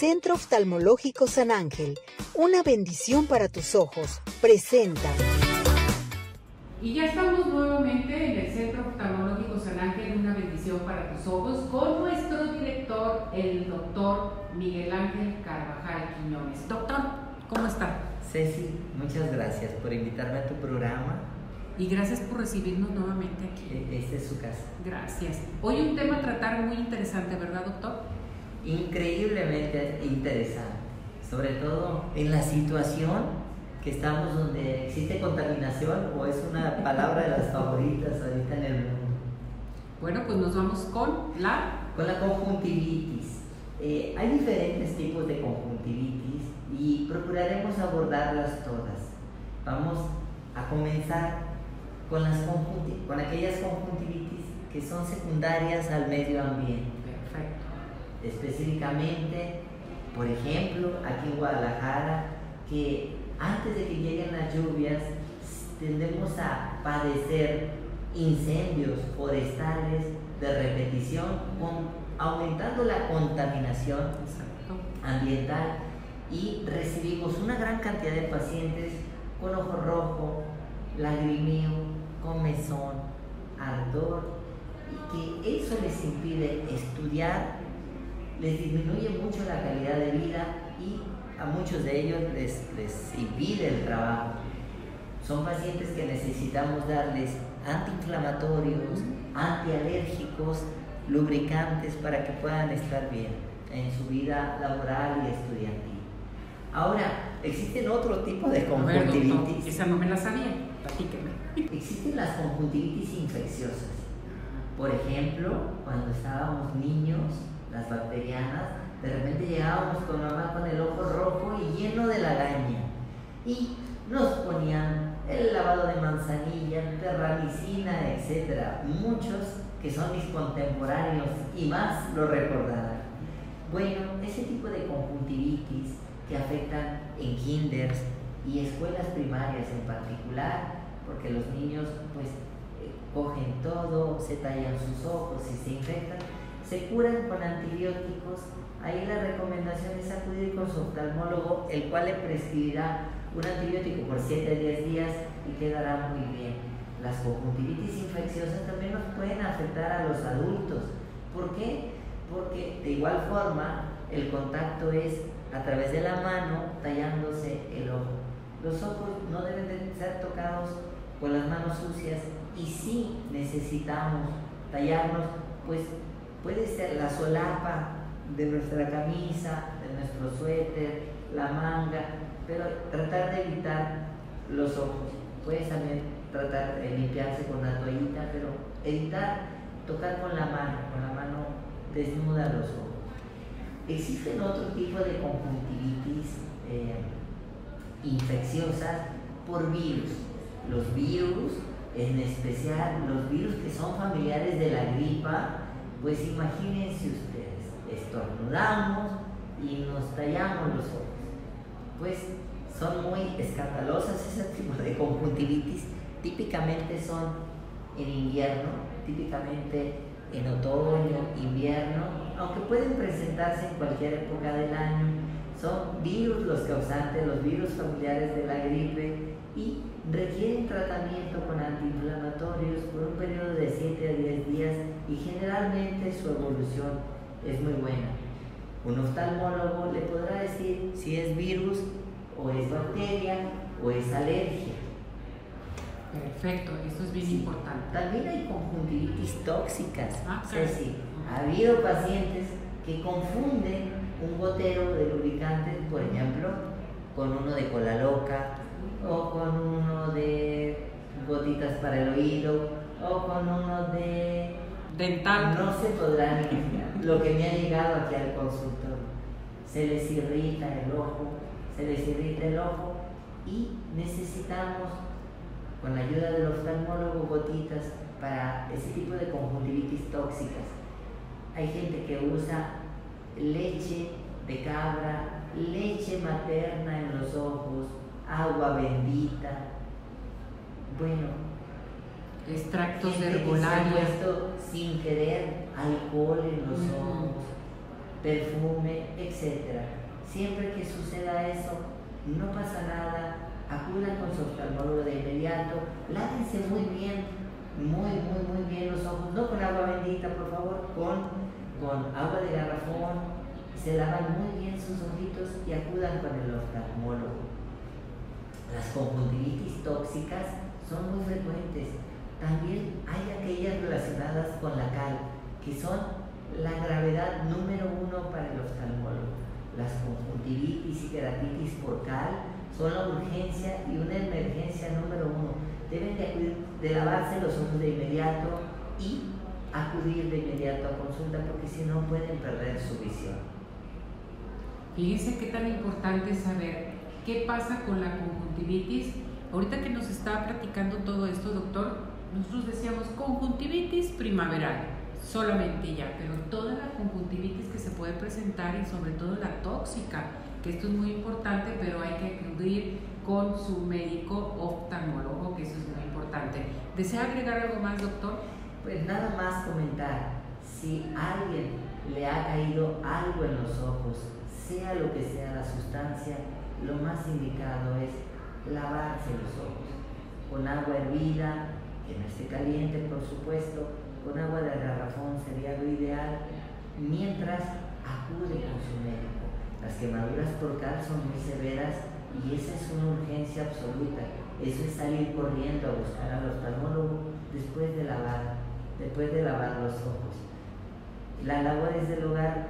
Centro Oftalmológico San Ángel, una bendición para tus ojos, presenta. Y ya estamos nuevamente en el Centro Oftalmológico San Ángel, una bendición para tus ojos, con nuestro director, el doctor Miguel Ángel Carvajal Quiñones. Doctor, ¿cómo está? Ceci, muchas gracias por invitarme a tu programa. Y gracias por recibirnos nuevamente aquí. E- Esta es su casa. Gracias. Hoy un tema a tratar muy interesante, ¿verdad, doctor? Increíblemente interesante, sobre todo en la situación que estamos donde existe contaminación o es una palabra de las favoritas ahorita en el mundo. Bueno, pues nos vamos con la... Con la conjuntivitis. Eh, hay diferentes tipos de conjuntivitis y procuraremos abordarlas todas. Vamos a comenzar con, las con aquellas conjuntivitis que son secundarias al medio ambiente. Específicamente, por ejemplo, aquí en Guadalajara, que antes de que lleguen las lluvias tendemos a padecer incendios forestales de repetición, con, aumentando la contaminación ambiental y recibimos una gran cantidad de pacientes con ojo rojo, lagrimeo, comezón, ardor y que eso les impide estudiar, les disminuye mucho la calidad de vida y a muchos de ellos les, les impide el trabajo. Son pacientes que necesitamos darles antiinflamatorios, antialérgicos, lubricantes para que puedan estar bien en su vida laboral y estudiantil. Ahora, existen otro tipo de A ver, doctor, conjuntivitis. esa no me la sabía. Platíqueme. Existen las conjuntivitis infecciosas. Por ejemplo, cuando estábamos niños, las bacterianas, de repente llegábamos con mamá con el ojo rojo y lleno de lagaña. Y nos ponían el lavado de manzanilla, terramicina, etc. Muchos que son mis contemporáneos y más lo recordarán. Bueno, ese tipo de conjuntivitis que afectan en kinders y escuelas primarias en particular, porque los niños pues eh, cogen todo, se tallan sus ojos y se infectan, se curan con antibióticos. Ahí la recomendación es acudir con su oftalmólogo, el cual le prescribirá un antibiótico por 7 a 10 días y quedará muy bien. Las conjuntivitis infecciosas también nos pueden afectar a los adultos. ¿Por qué? Porque de igual forma el contacto es a través de la mano tallándose el ojo. Los ojos no deben de ser tocados con las manos sucias y si necesitamos tallarnos, pues puede ser la solapa de nuestra camisa, de nuestro suéter, la manga, pero tratar de evitar los ojos. Puedes también tratar de limpiarse con una toallita, pero evitar tocar con la mano, con la mano desnuda los ojos. Existen otro tipo de conjuntivitis eh, infecciosas por virus. Los virus, en especial los virus que son familiares de la gripa, pues imagínense ustedes, estornudamos y nos tallamos los ojos. Pues son muy escandalosas ese tipo de conjuntivitis. Típicamente son en invierno, típicamente en otoño, invierno, aunque pueden presentarse en cualquier época del año. Son virus los causantes, los virus familiares de la gripe y requieren tratamiento con antiinflamatorios por un periodo de 7 a 10 días y generalmente su evolución es muy buena. Un oftalmólogo le podrá decir si es virus o es bacteria o es alergia. Perfecto, eso es bien Sí. importante. También hay conjuntivitis tóxicas. Ah, claro. sí. Ha habido pacientes que confunden un gotero de lubricante, por ejemplo, con uno de cola loca o con uno de gotitas para el oído o con uno de... Dental. No se podrán imaginar lo que me ha llegado aquí al consultorio. Se les irrita el ojo, se les irrita el ojo y necesitamos con la ayuda del oftalmólogo gotitas para ese tipo de conjuntivitis tóxicas. Hay gente que usa leche de cabra, leche materna en los ojos, agua bendita. Bueno, Extractos de herbolaria. puesto sin querer alcohol en los ojos, perfume, etc. etc. Siempre que suceda eso, no pasa nada, acudan con su oftalmólogo de inmediato, lávense muy bien, muy, muy, muy bien los ojos, no con agua bendita, por favor, con, con agua de garrafón, se lavan muy bien sus ojitos y acudan con el oftalmólogo. Las conjuntivitis tóxicas son muy frecuentes. También hay aquellas relacionadas con la cal, que son la gravedad número uno para el oftalmólogo. Las conjuntivitis y queratitis por cal son la urgencia y una emergencia número uno. Deben de, lavarse los ojos de inmediato y acudir de inmediato a consulta porque si no pueden perder su visión. Fíjense qué tan importante es saber qué pasa con la conjuntivitis. Ahorita que nos está platicando todo esto, doctor, nosotros decíamos conjuntivitis primaveral, solamente ya, pero toda la conjuntivitis que se puede presentar y sobre todo la tóxica, que esto es muy importante, pero hay que acudir con su médico oftalmólogo, que eso es muy importante. ¿Desea agregar algo más, doctor? Pues nada más comentar, si alguien le ha caído algo en los ojos, sea lo que sea la sustancia, lo más indicado es lavarse los ojos con agua hervida, que no esté caliente por supuesto, con agua de garrafón sería lo ideal, mientras acude con su médico. Las quemaduras por cal son muy severas y esa es una urgencia absoluta. Eso es salir corriendo a buscar al oftalmólogo después de lavar, después de lavar los ojos. La labores del hogar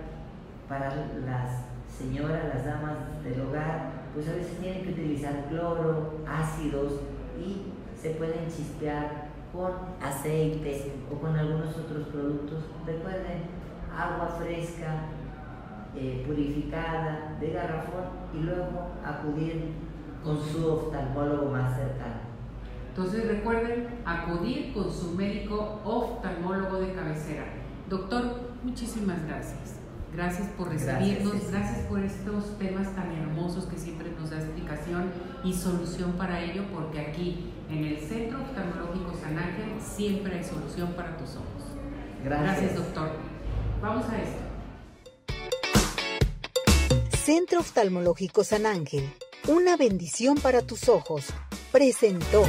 para las señoras, las damas del hogar, pues a veces tienen que utilizar cloro, ácidos y se pueden chispear con aceite o con algunos otros productos. Recuerden, agua fresca, eh, purificada de garrafón y luego acudir con su oftalmólogo más cercano. Entonces recuerden acudir con su médico oftalmólogo de cabecera. Doctor, muchísimas gracias. Gracias por recibirnos, gracias, gracias, por estos temas tan hermosos que siempre nos da explicación y solución para ello, porque aquí en el Centro Oftalmológico San Ángel siempre hay solución para tus ojos. Gracias, gracias doctor. Vamos a esto. Centro Oftalmológico San Ángel, una bendición para tus ojos, presentó.